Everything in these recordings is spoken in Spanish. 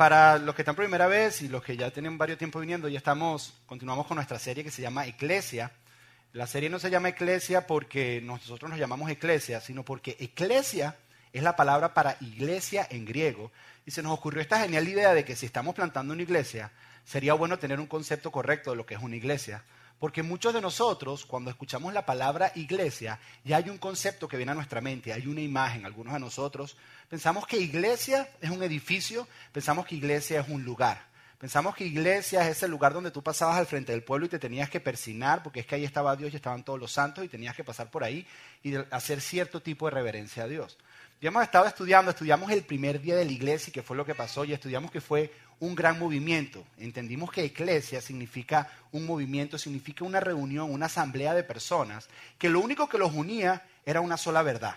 para los que están por primera vez y los que ya tienen varios tiempo viniendo, ya estamos, continuamos con nuestra serie que se llama Eclesia. La serie no se llama Eclesia porque nosotros nos llamamos Eclesia, sino porque Eclesia es la palabra para iglesia en griego. Y se nos ocurrió esta genial idea de que si estamos plantando una iglesia, sería bueno tener un concepto correcto de lo que es una iglesia. Porque muchos de nosotros, cuando escuchamos la palabra iglesia, ya hay un concepto que viene a nuestra mente, hay una imagen. Algunos de nosotros pensamos que iglesia es un edificio, pensamos que iglesia es un lugar. Pensamos que iglesia es ese lugar donde tú pasabas al frente del pueblo y te tenías que persinar, porque es que ahí estaba Dios y estaban todos los santos y tenías que pasar por ahí y hacer cierto tipo de reverencia a Dios. Ya hemos estado estudiando, estudiamos el primer día de la iglesia y qué fue lo que pasó y estudiamos que fue un gran movimiento. Entendimos que iglesia significa un movimiento, significa una reunión, una asamblea de personas, que lo único que los unía era una sola verdad.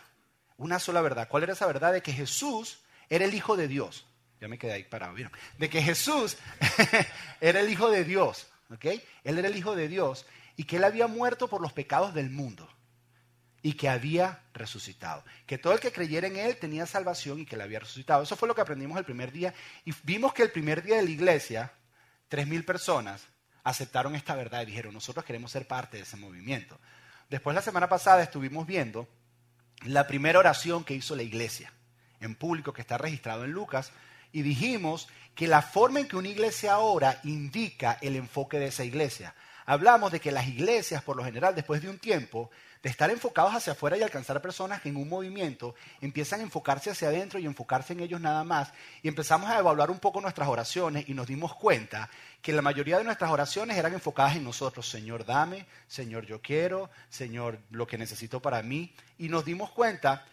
Una sola verdad. ¿Cuál era esa verdad? De que Jesús era el Hijo de Dios. Ya me quedé ahí parado, ¿vieron? De que Jesús era el Hijo de Dios, ¿ok? Él era el Hijo de Dios y que Él había muerto por los pecados del mundo y que había resucitado. Que todo el que creyera en Él tenía salvación y que Él había resucitado. Eso fue lo que aprendimos el primer día. Y vimos que el primer día de la iglesia, tres mil personas aceptaron esta verdad y dijeron, nosotros queremos ser parte de ese movimiento. Después la semana pasada estuvimos viendo la primera oración que hizo la iglesia en público, que está registrado en Lucas, y dijimos que la forma en que una iglesia ora indica el enfoque de esa iglesia. Hablamos de que las iglesias, por lo general, después de un tiempo, de estar enfocados hacia afuera y alcanzar personas en un movimiento empiezan a enfocarse hacia adentro y enfocarse en ellos nada más. Y empezamos a evaluar un poco nuestras oraciones y nos dimos cuenta que la mayoría de nuestras oraciones eran enfocadas en nosotros. Señor, dame, Señor, yo quiero, Señor, lo que necesito para mí. Y nos dimos cuenta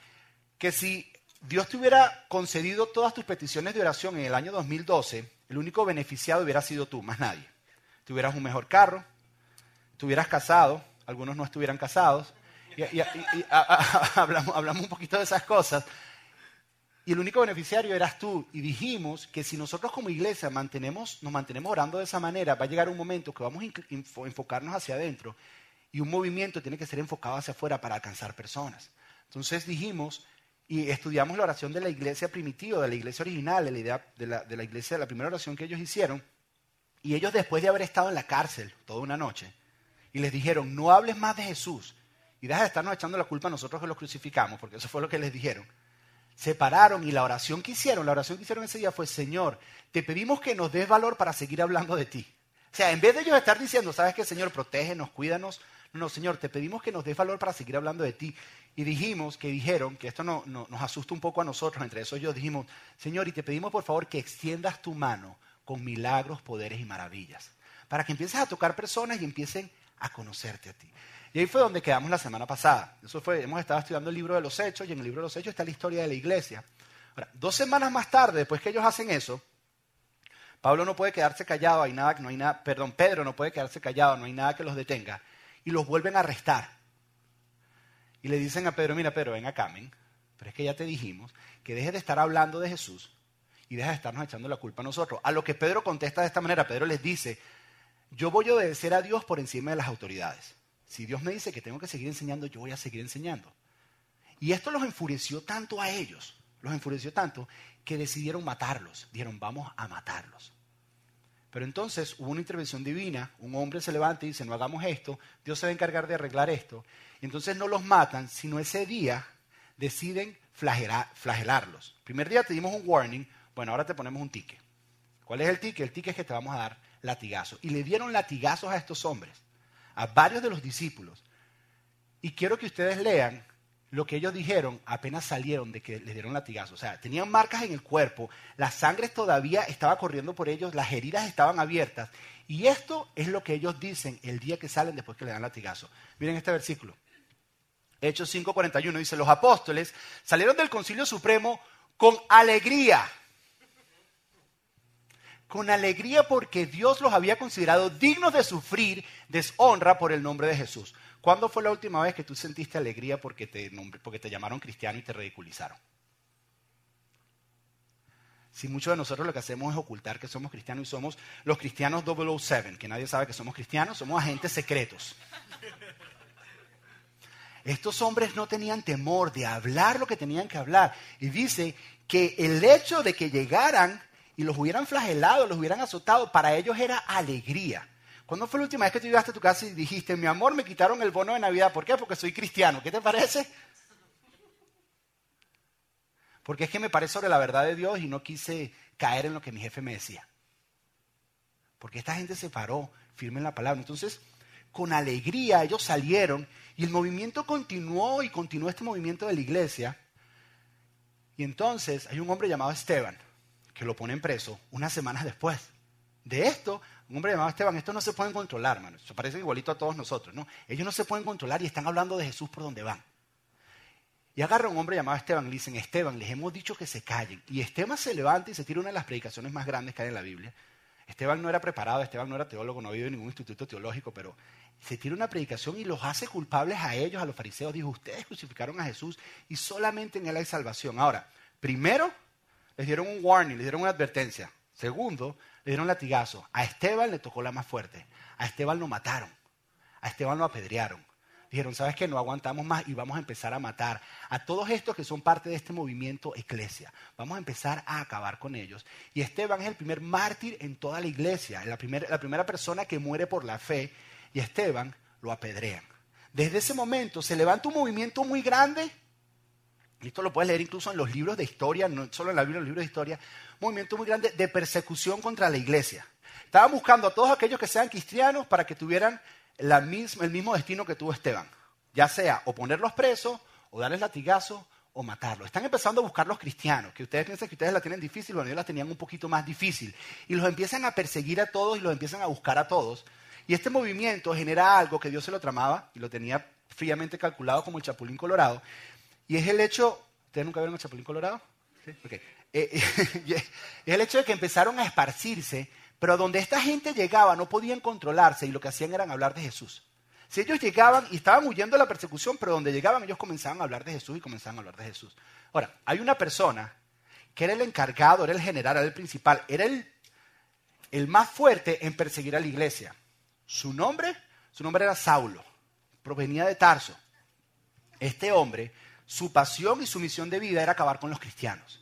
que si Dios te hubiera concedido todas tus peticiones de oración en el año 2012, el único beneficiado hubiera sido tú, más nadie. Tuvieras un mejor carro, estuvieras casado, algunos no estuvieran casados, y, hablamos, hablamos un poquito de esas cosas. Y el único beneficiario eras tú. Y dijimos que si nosotros como iglesia mantenemos, nos mantenemos orando de esa manera, va a llegar un momento que vamos a enfocarnos hacia adentro y un movimiento tiene que ser enfocado hacia afuera para alcanzar personas. Entonces dijimos y estudiamos la oración de la iglesia primitiva, de la iglesia original, de la, idea, de la, de la iglesia, de la primera oración que ellos hicieron. Y ellos después de haber estado en la cárcel toda una noche, y les dijeron, no hables más de Jesús, y deja de estarnos echando la culpa a nosotros que los crucificamos, porque eso fue lo que les dijeron. Se pararon y la oración que hicieron, la oración que hicieron ese día fue, Señor, te pedimos que nos des valor para seguir hablando de ti. O sea, en vez de ellos estar diciendo, ¿sabes qué, Señor? Protégenos, cuídanos. No, Señor, te pedimos que nos des valor para seguir hablando de ti. Y dijimos, que dijeron, que esto no, nos asusta un poco a nosotros, entre eso yo dijimos, Señor, y te pedimos por favor que extiendas tu mano con milagros, poderes y maravillas, para que empieces a tocar personas y empiecen a conocerte a ti. Y ahí fue donde quedamos la semana pasada. Eso fue, hemos estado estudiando el libro de los hechos y en el libro de los hechos está la historia de la iglesia. Dos semanas más tarde, después que ellos hacen eso, Pablo no puede quedarse callado, hay nada, no hay nada, perdón, Pedro no puede quedarse callado, no hay nada que los detenga, y los vuelven a arrestar. Y le dicen a Pedro, mira Pedro, ven acá, men, pero es que ya te dijimos que dejes de estar hablando de Jesús y dejes de estarnos echando la culpa a nosotros. A lo que Pedro contesta de esta manera, Pedro les dice, yo voy a obedecer a Dios por encima de las autoridades. Si Dios me dice que tengo que seguir enseñando, yo voy a seguir enseñando. Y esto los enfureció tanto a ellos, los enfureció tanto, que decidieron matarlos. Dijeron, vamos a matarlos. Pero entonces hubo una intervención divina, un hombre se levanta y dice, no hagamos esto, Dios se va a encargar de arreglar esto. Y entonces no los matan, sino ese día deciden flagelarlos. primer día te dimos un warning, bueno, ahora te ponemos un ticket. ¿Cuál es el ticket? El ticket es que te vamos a dar latigazos. Y le dieron latigazos a estos hombres a varios de los discípulos. Y quiero que ustedes lean lo que ellos dijeron apenas salieron de que les dieron latigazo. O sea, tenían marcas en el cuerpo, la sangre todavía estaba corriendo por ellos, las heridas estaban abiertas. Y esto es lo que ellos dicen el día que salen después que le dan latigazo. Miren este versículo. Hechos 5:41 dice, los apóstoles salieron del concilio supremo con alegría con alegría porque Dios los había considerado dignos de sufrir deshonra por el nombre de Jesús. ¿Cuándo fue la última vez que tú sentiste alegría porque te, porque te llamaron cristiano y te ridiculizaron? Si muchos de nosotros lo que hacemos es ocultar que somos cristianos y somos los cristianos 007, que nadie sabe que somos cristianos, somos agentes secretos. Estos hombres no tenían temor de hablar lo que tenían que hablar. Y dice que el hecho de que llegaran y los hubieran flagelado, los hubieran azotado, para ellos era alegría. ¿Cuándo fue la última vez que tú llegaste a tu casa y dijiste, mi amor, me quitaron el bono de Navidad? ¿Por qué? Porque soy cristiano. ¿Qué te parece? Porque es que me paré sobre la verdad de Dios y no quise caer en lo que mi jefe me decía. Porque esta gente se paró firme en la palabra. Entonces, con alegría ellos salieron y el movimiento continuó y continuó este movimiento de la iglesia. Y entonces hay un hombre llamado Esteban que lo ponen preso unas semanas después. De esto, un hombre llamado Esteban, estos no se pueden controlar, hermano. Se parecen igualito a todos nosotros, ¿no? Ellos no se pueden controlar y están hablando de Jesús por donde van. Y agarra a un hombre llamado Esteban y le dicen, Esteban, les hemos dicho que se callen. Y Esteban se levanta y se tira una de las predicaciones más grandes que hay en la Biblia. Esteban no era preparado, Esteban no era teólogo, no había en ningún instituto teológico, pero se tira una predicación y los hace culpables a ellos, a los fariseos. Dijo, ustedes crucificaron a Jesús y solamente en él hay salvación. Ahora, primero, les dieron un warning, les dieron una advertencia. Segundo, le dieron latigazo. A Esteban le tocó la más fuerte. A Esteban lo mataron. A Esteban lo apedrearon. Dijeron, ¿sabes qué? No aguantamos más y vamos a empezar a matar a todos estos que son parte de este movimiento eclesia. Vamos a empezar a acabar con ellos. Y Esteban es el primer mártir en toda la iglesia, la, la primera persona que muere por la fe. Y Esteban lo apedrean. Desde ese momento se levanta un movimiento muy grande. Esto lo puedes leer incluso en los libros de historia, no solo en la Biblia, en los libros de historia. Movimiento muy grande de persecución contra la iglesia. Estaban buscando a todos aquellos que sean cristianos para que tuvieran el mismo destino que tuvo Esteban, ya sea o ponerlos presos, o darles latigazo, o matarlos. Están empezando a buscar los cristianos, que ustedes piensan que ustedes la tienen difícil, bueno, ellos la tenían un poquito más difícil. Y los empiezan a perseguir a todos y los empiezan a buscar a todos. Y este movimiento genera algo que Dios se lo tramaba y lo tenía fríamente calculado como el Chapulín Colorado. Y es el hecho, ¿ustedes nunca vieron el Chapulín Colorado? ¿Sí? Okay. Eh, es el hecho de que empezaron a esparcirse pero donde esta gente llegaba no podían controlarse y lo que hacían era hablar de Jesús. Si ellos llegaban y estaban huyendo de la persecución, pero donde llegaban ellos comenzaban a hablar de Jesús y comenzaban a hablar de Jesús. Ahora, hay una persona que era el encargado, era el general, era el principal, era el, el más fuerte en perseguir a la iglesia. Su nombre, su nombre era Saulo, provenía de Tarso. Este hombre, su pasión y su misión de vida era acabar con los cristianos.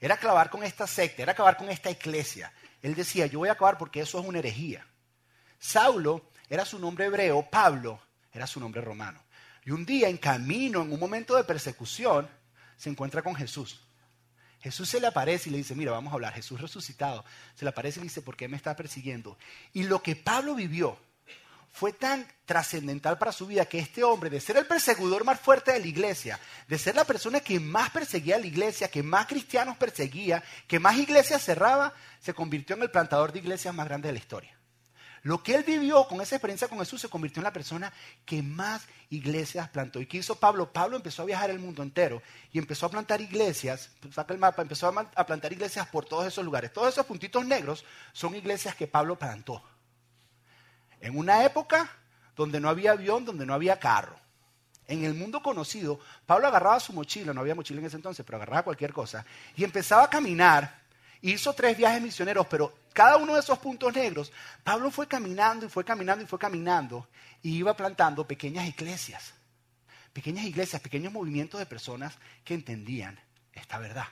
Era acabar con esta secta, era acabar con esta iglesia. Él decía, yo voy a acabar porque eso es una herejía. Saulo era su nombre hebreo, Pablo era su nombre romano. Y un día en camino, en un momento de persecución, se encuentra con Jesús. Jesús se le aparece y le dice, mira, vamos a hablar, Jesús resucitado. Se le aparece y le dice, ¿por qué me está persiguiendo? Y lo que Pablo vivió fue tan trascendental para su vida que este hombre, de ser el perseguidor más fuerte de la iglesia, de ser la persona que más perseguía a la iglesia, que más cristianos perseguía, que más iglesias cerraba, se convirtió en el plantador de iglesias más grande de la historia. Lo que él vivió con esa experiencia con Jesús se convirtió en la persona que más iglesias plantó. ¿Y qué hizo Pablo? Pablo empezó a viajar el mundo entero y empezó a plantar iglesias, saca el mapa, empezó a plantar iglesias por todos esos lugares. Todos esos puntitos negros son iglesias que Pablo plantó. En una época donde no había avión, donde no había carro. En el mundo conocido, Pablo agarraba su mochila, no había mochila en ese entonces, pero agarraba cualquier cosa, y empezaba a caminar. Hizo tres viajes misioneros, pero cada uno de esos puntos negros, Pablo fue caminando y fue caminando y fue caminando, y iba plantando pequeñas iglesias. Pequeñas iglesias, pequeños movimientos de personas que entendían esta verdad.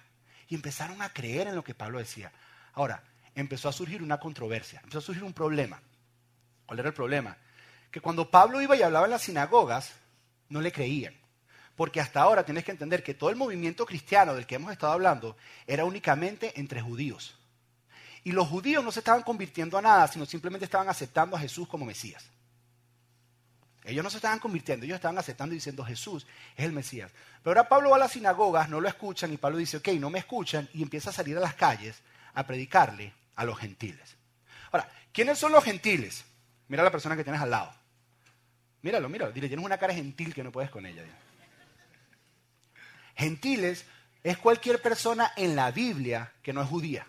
Y empezaron a creer en lo que Pablo decía. Ahora, empezó a surgir una controversia, empezó a surgir un problema. ¿Cuál era el problema? Que cuando Pablo iba y hablaba en las sinagogas, no le creían. Porque hasta ahora tienes que entender que todo el movimiento cristiano del que hemos estado hablando era únicamente entre judíos. Y los judíos no se estaban convirtiendo a nada, sino simplemente estaban aceptando a Jesús como Mesías. Ellos no se estaban convirtiendo, ellos estaban aceptando y diciendo Jesús es el Mesías. Pero ahora Pablo va a las sinagogas, no lo escuchan y Pablo dice, ok, no me escuchan y empieza a salir a las calles a predicarle a los gentiles. Ahora, ¿quiénes son los gentiles? Mira a la persona que tienes al lado. Míralo, míralo. Dile, tienes una cara gentil que no puedes con ella. Gentiles es cualquier persona en la Biblia que no es judía.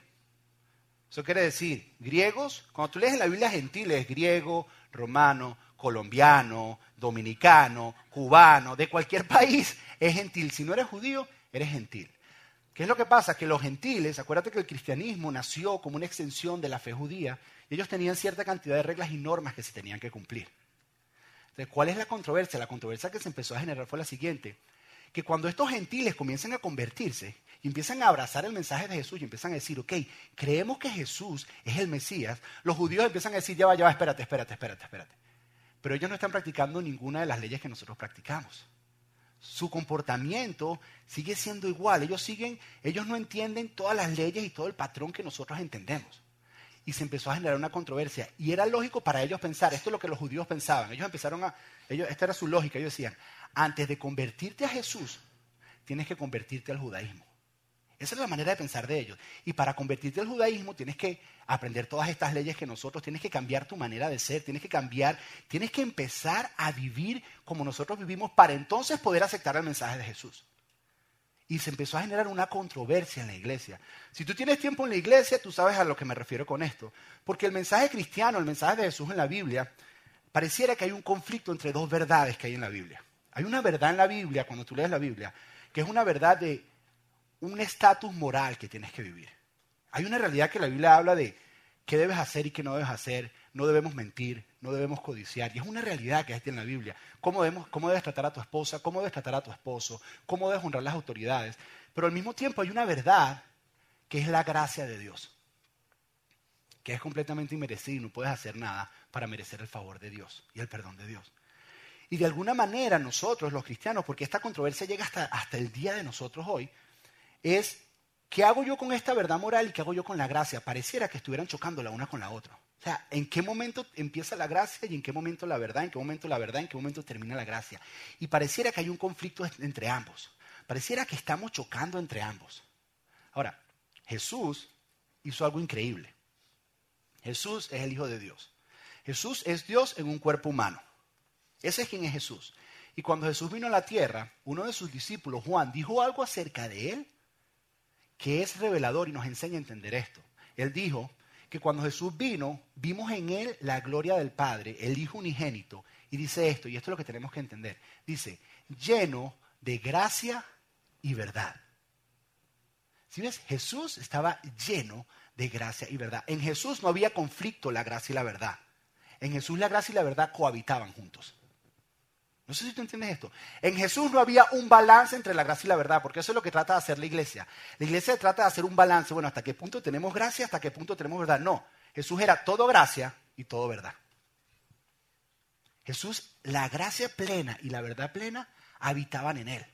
Eso quiere decir, griegos, cuando tú lees en la Biblia gentiles, griego, romano, colombiano, dominicano, cubano, de cualquier país, es gentil. Si no eres judío, eres gentil. ¿Qué es lo que pasa? Que los gentiles, acuérdate que el cristianismo nació como una extensión de la fe judía, ellos tenían cierta cantidad de reglas y normas que se tenían que cumplir. Entonces, ¿cuál es la controversia? La controversia que se empezó a generar fue la siguiente, que cuando estos gentiles comienzan a convertirse y empiezan a abrazar el mensaje de Jesús y empiezan a decir, ok, creemos que Jesús es el Mesías, los judíos empiezan a decir, ya va, ya va, espérate, espérate, espérate, espérate. Pero ellos no están practicando ninguna de las leyes que nosotros practicamos. Su comportamiento sigue siendo igual. Ellos siguen, ellos no entienden todas las leyes y todo el patrón que nosotros entendemos. Y se empezó a generar una controversia. Y era lógico para ellos pensar, esto es lo que los judíos pensaban. Ellos empezaron a, ellos, esta era su lógica. Ellos decían, antes de convertirte a Jesús, tienes que convertirte al judaísmo. Esa es la manera de pensar de ellos. Y para convertirte al judaísmo tienes que aprender todas estas leyes que nosotros, tienes que cambiar tu manera de ser, tienes que cambiar, tienes que empezar a vivir como nosotros vivimos para entonces poder aceptar el mensaje de Jesús. Y se empezó a generar una controversia en la iglesia. Si tú tienes tiempo en la iglesia, tú sabes a lo que me refiero con esto. Porque el mensaje cristiano, el mensaje de Jesús en la Biblia, pareciera que hay un conflicto entre dos verdades que hay en la Biblia. Hay una verdad en la Biblia, cuando tú lees la Biblia, que es una verdad de un estatus moral que tienes que vivir. Hay una realidad que la Biblia habla de qué debes hacer y qué no debes hacer. No debemos mentir, no debemos codiciar. Y es una realidad que está en la Biblia. ¿Cómo, debemos, ¿Cómo debes tratar a tu esposa? ¿Cómo debes tratar a tu esposo? ¿Cómo debes honrar las autoridades? Pero al mismo tiempo hay una verdad que es la gracia de Dios. Que es completamente inmerecida y no puedes hacer nada para merecer el favor de Dios y el perdón de Dios. Y de alguna manera nosotros, los cristianos, porque esta controversia llega hasta, hasta el día de nosotros hoy, es ¿qué hago yo con esta verdad moral y qué hago yo con la gracia? Pareciera que estuvieran chocando la una con la otra. O sea, ¿en qué momento empieza la gracia y en qué momento la verdad? ¿En qué momento la verdad? ¿En qué momento termina la gracia? Y pareciera que hay un conflicto entre ambos. Pareciera que estamos chocando entre ambos. Ahora, Jesús hizo algo increíble. Jesús es el Hijo de Dios. Jesús es Dios en un cuerpo humano. Ese es quien es Jesús. Y cuando Jesús vino a la tierra, uno de sus discípulos, Juan, dijo algo acerca de él que es revelador y nos enseña a entender esto. Él dijo que cuando Jesús vino, vimos en él la gloria del Padre, el Hijo unigénito, y dice esto, y esto es lo que tenemos que entender, dice, lleno de gracia y verdad. Si ves, Jesús estaba lleno de gracia y verdad. En Jesús no había conflicto la gracia y la verdad. En Jesús la gracia y la verdad cohabitaban juntos. No sé si tú entiendes esto. En Jesús no había un balance entre la gracia y la verdad, porque eso es lo que trata de hacer la iglesia. La iglesia trata de hacer un balance. Bueno, ¿hasta qué punto tenemos gracia? ¿Hasta qué punto tenemos verdad? No. Jesús era todo gracia y todo verdad. Jesús, la gracia plena y la verdad plena habitaban en él.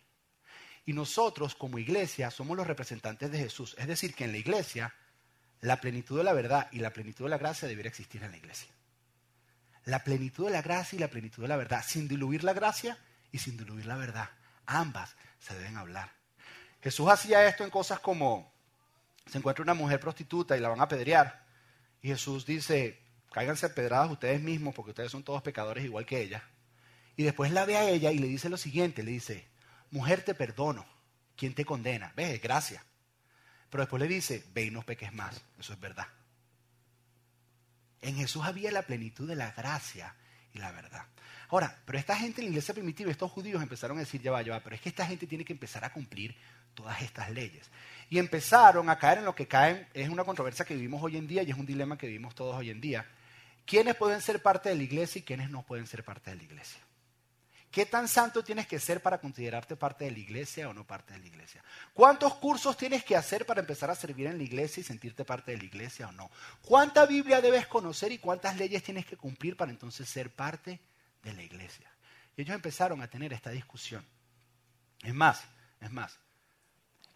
Y nosotros como iglesia somos los representantes de Jesús. Es decir, que en la iglesia la plenitud de la verdad y la plenitud de la gracia debería existir en la iglesia la plenitud de la gracia y la plenitud de la verdad, sin diluir la gracia y sin diluir la verdad. Ambas se deben hablar. Jesús hacía esto en cosas como se encuentra una mujer prostituta y la van a apedrear. Y Jesús dice, cáiganse pedradas ustedes mismos porque ustedes son todos pecadores igual que ella. Y después la ve a ella y le dice lo siguiente, le dice, mujer te perdono, ¿quién te condena? Ves, gracia. Pero después le dice, ve y no peques más, eso es verdad. En Jesús había la plenitud de la gracia y la verdad. Ahora, pero esta gente en la iglesia primitiva, estos judíos empezaron a decir, ya va, ya va, pero es que esta gente tiene que empezar a cumplir todas estas leyes. Y empezaron a caer en lo que caen, es una controversia que vivimos hoy en día y es un dilema que vivimos todos hoy en día. ¿Quiénes pueden ser parte de la iglesia y quiénes no pueden ser parte de la iglesia? ¿Qué tan santo tienes que ser para considerarte parte de la iglesia o no parte de la iglesia? ¿Cuántos cursos tienes que hacer para empezar a servir en la iglesia y sentirte parte de la iglesia o no? ¿Cuánta Biblia debes conocer y cuántas leyes tienes que cumplir para entonces ser parte de la iglesia? Y ellos empezaron a tener esta discusión. Es más, es más,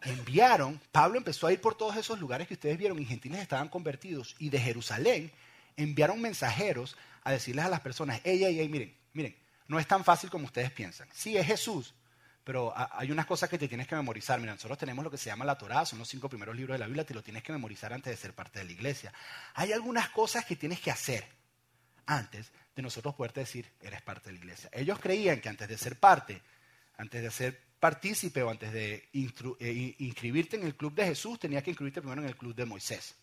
enviaron, Pablo empezó a ir por todos esos lugares que ustedes vieron y gentiles estaban convertidos y de Jerusalén enviaron mensajeros a decirles a las personas, ey, ey, ey, miren, miren, no es tan fácil como ustedes piensan. Sí, es Jesús, pero hay unas cosas que te tienes que memorizar. Mira, nosotros tenemos lo que se llama la Torá, son los cinco primeros libros de la Biblia, te lo tienes que memorizar antes de ser parte de la iglesia. Hay algunas cosas que tienes que hacer antes de nosotros poderte decir, eres parte de la iglesia. Ellos creían que antes de ser parte, antes de ser partícipe o antes de eh, inscribirte en el club de Jesús, tenías que inscribirte primero en el club de Moisés.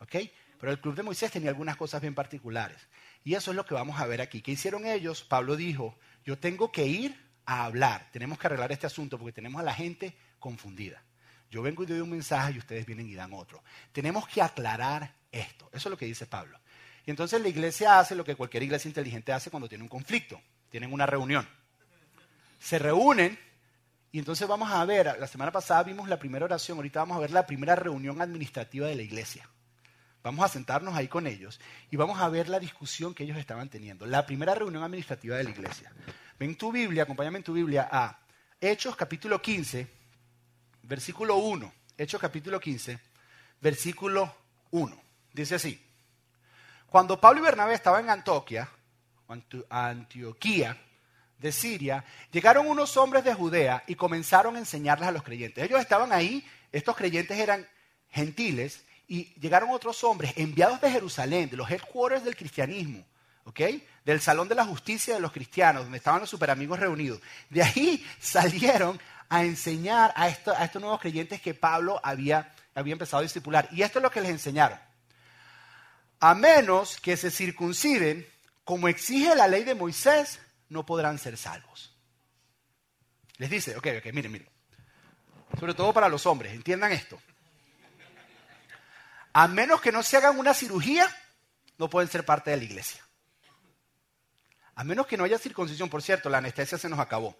¿Ok? Pero el club de Moisés tenía algunas cosas bien particulares. Y eso es lo que vamos a ver aquí. ¿Qué hicieron ellos? Pablo dijo, yo tengo que ir a hablar, tenemos que arreglar este asunto porque tenemos a la gente confundida. Yo vengo y doy un mensaje y ustedes vienen y dan otro. Tenemos que aclarar esto. Eso es lo que dice Pablo. Y entonces la iglesia hace lo que cualquier iglesia inteligente hace cuando tiene un conflicto. Tienen una reunión. Se reúnen Y entonces vamos a ver, la semana pasada vimos la primera oración, ahorita vamos a ver la primera reunión administrativa de la iglesia. Vamos a sentarnos ahí con ellos y vamos a ver la discusión que ellos estaban teniendo. La primera reunión administrativa de la iglesia. Ven tu Biblia, acompáñame en tu Biblia a Hechos capítulo 15, versículo 1. Hechos capítulo 15, versículo 1. Dice así. Cuando Pablo y Bernabé estaban en Antioquia, Antioquía de Siria, llegaron unos hombres de Judea y comenzaron a enseñarles a los creyentes. Ellos estaban ahí, estos creyentes eran gentiles, y llegaron otros hombres enviados de Jerusalén, de los headquarters del cristianismo, ¿ok? Del salón de la justicia de los cristianos, donde estaban los superamigos reunidos. De ahí salieron a enseñar a, estos nuevos creyentes que Pablo había, había empezado a discipular. Y esto es lo que les enseñaron. A menos que se circunciden, como exige la ley de Moisés, no podrán ser salvos. Les dice, ok, ok, miren, miren. Sobre todo para los hombres, entiendan esto. A menos que no se hagan una cirugía, no pueden ser parte de la iglesia. A menos que no haya circuncisión, por cierto, la anestesia se nos acabó.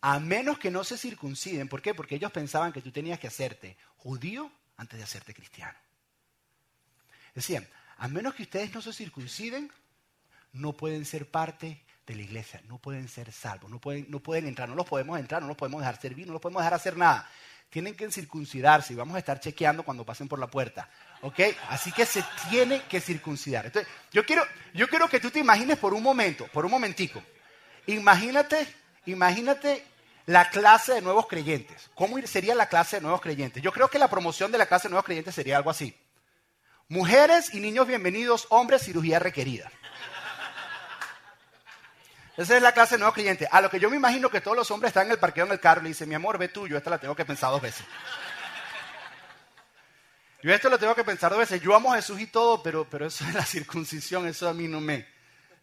A menos que no se circunciden, ¿por qué? Porque ellos pensaban que tú tenías que hacerte judío antes de hacerte cristiano. Decían, a menos que ustedes no se circunciden, no pueden ser parte de la iglesia, no pueden ser salvos, no pueden, no pueden entrar, no los podemos entrar, no los podemos dejar servir, no los podemos dejar hacer nada. Tienen que circuncidarse y vamos a estar chequeando cuando pasen por la puerta. ¿Ok? Así que se tiene que circuncidar. Yo quiero, yo que tú te imagines por un momento, por un momentico. Imagínate, imagínate la clase de nuevos creyentes. ¿Cómo sería la clase de nuevos creyentes? Yo creo que la promoción de la clase de nuevos creyentes sería algo así. Mujeres y niños bienvenidos, hombres, cirugía requerida. Esa es la clase de nuevos clientes. A lo que yo me imagino que todos los hombres están en el parqueo en el carro y dicen, mi amor, ve tú, yo esta la tengo que pensar dos veces. Yo esto lo tengo que pensar dos veces. Yo amo a Jesús y todo, pero, pero eso es la circuncisión, eso a mí no me,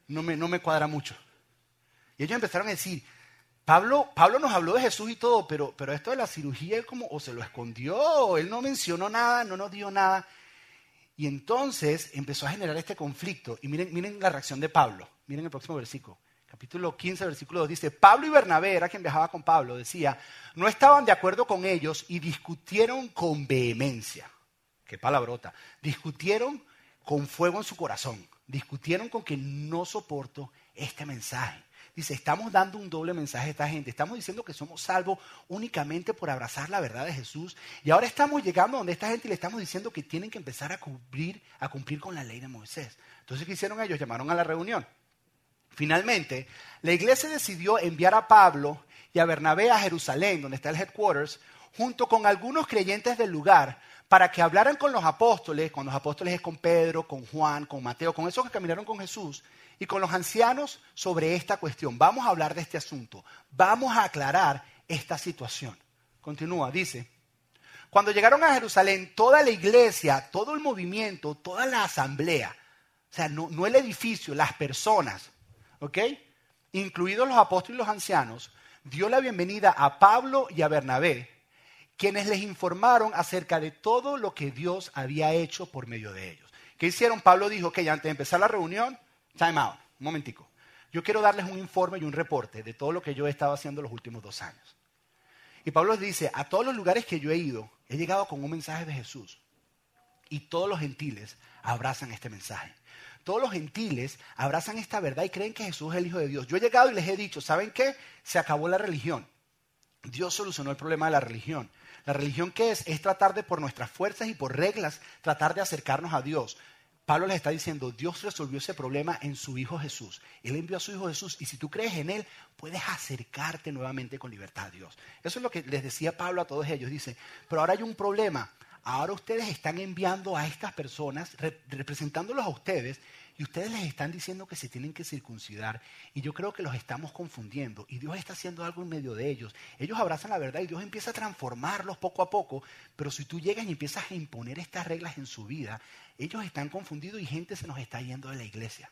no me, no me cuadra mucho. Y ellos empezaron a decir, Pablo, Pablo nos habló de Jesús y todo, pero, pero esto de la cirugía, él como, o se lo escondió, él no mencionó nada, no nos dio nada. Y entonces empezó a generar este conflicto. Y miren, miren la reacción de Pablo. Miren el próximo versículo capítulo 15, versículo 2, dice, Pablo y Bernabé, era quien viajaba con Pablo, decía, no estaban de acuerdo con ellos y discutieron con vehemencia. Qué palabrota. Discutieron con fuego en su corazón. Discutieron con que no soporto este mensaje. Dice, estamos dando un doble mensaje a esta gente. Estamos diciendo que somos salvos únicamente por abrazar la verdad de Jesús. Y ahora estamos llegando donde esta gente le estamos diciendo que tienen que empezar a cumplir, a cumplir con la ley de Moisés. Entonces, ¿qué hicieron ellos? Llamaron a la reunión. Finalmente, la iglesia decidió enviar a Pablo y a Bernabé a Jerusalén, donde está el headquarters, junto con algunos creyentes del lugar, para que hablaran con los apóstoles, con los apóstoles es con Pedro, con Juan, con Mateo, con esos que caminaron con Jesús, y con los ancianos sobre esta cuestión. Vamos a hablar de este asunto, vamos a aclarar esta situación. Continúa, dice, cuando llegaron a Jerusalén, toda la iglesia, todo el movimiento, toda la asamblea, o sea, no, no el edificio, las personas, ¿ok? Incluidos los apóstoles y los ancianos, dio la bienvenida a Pablo y a Bernabé, quienes les informaron acerca de todo lo que Dios había hecho por medio de ellos. ¿Qué hicieron? Pablo dijo que antes de empezar la reunión, time out, un momentico. Yo quiero darles un informe y un reporte de todo lo que yo he estado haciendo los últimos dos años. Y Pablo dice, a todos los lugares que yo he ido, he llegado con un mensaje de Jesús. Y todos los gentiles abrazan este mensaje todos los gentiles abrazan esta verdad y creen que Jesús es el Hijo de Dios. Yo he llegado y les he dicho, ¿saben qué? Se acabó la religión. Dios solucionó el problema de la religión. La religión qué es? Es tratar de por nuestras fuerzas y por reglas tratar de acercarnos a Dios. Pablo les está diciendo, Dios resolvió ese problema en su Hijo Jesús. Él envió a su Hijo Jesús y si tú crees en Él, puedes acercarte nuevamente con libertad a Dios. Eso es lo que les decía Pablo a todos ellos. Dice, pero ahora hay un problema. Ahora ustedes están enviando a estas personas, representándolos a ustedes, y ustedes les están diciendo que se tienen que circuncidar. Y yo creo que los estamos confundiendo. Y Dios está haciendo algo en medio de ellos. Ellos abrazan la verdad y Dios empieza a transformarlos poco a poco. Pero si tú llegas y empiezas a imponer estas reglas en su vida, ellos están confundidos y gente se nos está yendo de la iglesia.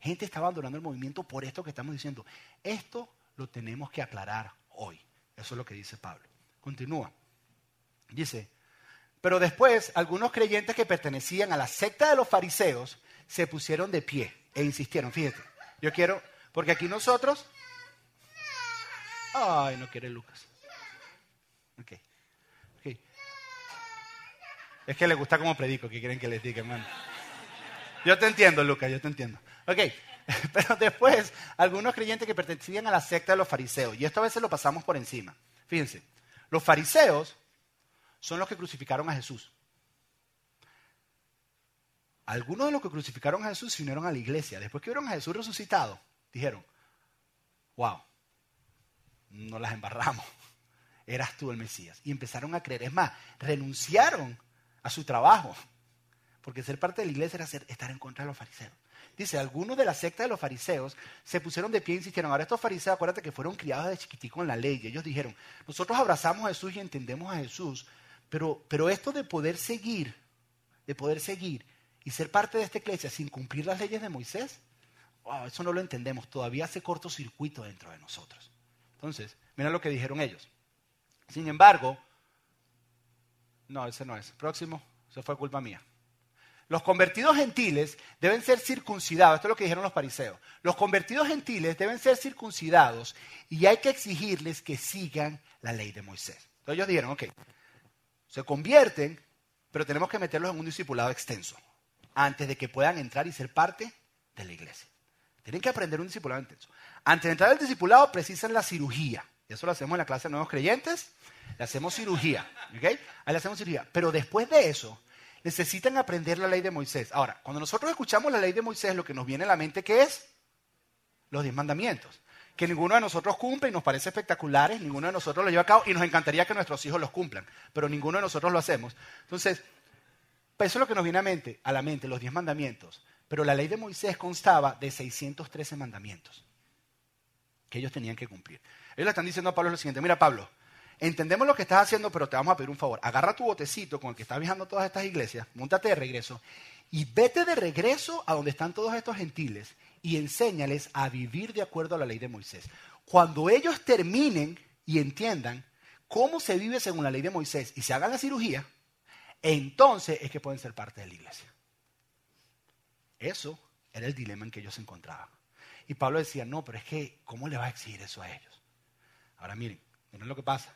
Gente está abandonando el movimiento por esto que estamos diciendo. Esto lo tenemos que aclarar hoy. Eso es lo que dice Pablo. Continúa. Dice, pero después, algunos creyentes que pertenecían a la secta de los fariseos se pusieron de pie e insistieron. Fíjate, yo quiero, porque aquí nosotros, Ay, no quiere Lucas. Ok. Es que le gusta como predico, que quieren que les diga, hermano. Yo te entiendo, Lucas, yo te entiendo. Ok, pero después, algunos creyentes que pertenecían a la secta de los fariseos, y esto a veces lo pasamos por encima. Fíjense, los fariseos son los que crucificaron a Jesús. Algunos de los que crucificaron a Jesús se unieron a la iglesia. Después que vieron a Jesús resucitado, dijeron, wow, no las embarramos, eras tú el Mesías. Y empezaron a creer. Es más, renunciaron a su trabajo, porque ser parte de la iglesia era estar en contra de los fariseos. Dice, algunos de la secta de los fariseos se pusieron de pie e insistieron. Ahora estos fariseos, acuérdate que fueron criados de chiquitico en la ley. Y ellos dijeron, nosotros abrazamos a Jesús y entendemos a Jesús, pero, pero esto de poder seguir, de poder seguir y ser parte de esta iglesia sin cumplir las leyes de Moisés, eso no lo entendemos. Todavía hace cortocircuito dentro de nosotros. Entonces, mira lo que dijeron ellos. Sin embargo, no, ese no es. Próximo, eso fue culpa mía. Los convertidos gentiles deben ser circuncidados. Esto es lo que dijeron los fariseos. Los convertidos gentiles deben ser circuncidados y hay que exigirles que sigan la ley de Moisés. Entonces ellos dijeron, ok, se convierten, pero tenemos que meterlos en un discipulado extenso antes de que puedan entrar y ser parte de la iglesia. Tienen que aprender un discipulado intenso. Antes de entrar al discipulado precisan la cirugía. Eso lo hacemos en la clase de nuevos creyentes. Le hacemos cirugía. ¿ok? Ahí le hacemos cirugía. Pero después de eso, necesitan aprender la ley de Moisés. Ahora, cuando nosotros escuchamos la ley de Moisés, lo que nos viene a la mente, ¿qué es? Los diez mandamientos. Que ninguno de nosotros cumple y nos parece espectaculares, ninguno de nosotros lo lleva a cabo y nos encantaría que nuestros hijos los cumplan, pero ninguno de nosotros lo hacemos. Entonces, eso es lo que nos viene a, mente, a la mente, los diez mandamientos. Pero la ley de Moisés constaba de 613 mandamientos que ellos tenían que cumplir. Ellos le están diciendo a Pablo lo siguiente, mira Pablo, entendemos lo que estás haciendo, pero te vamos a pedir un favor. Agarra tu botecito con el que estás viajando todas estas iglesias, montate de regreso y vete de regreso a donde están todos estos gentiles y enséñales a vivir de acuerdo a la ley de Moisés. Cuando ellos terminen y entiendan cómo se vive según la ley de Moisés y se hagan la cirugía, entonces es que pueden ser parte de la iglesia. Eso era el dilema en que ellos se encontraban. Y Pablo decía, no, pero es que, ¿cómo le va a exigir eso a ellos? Ahora miren, miren lo que pasa.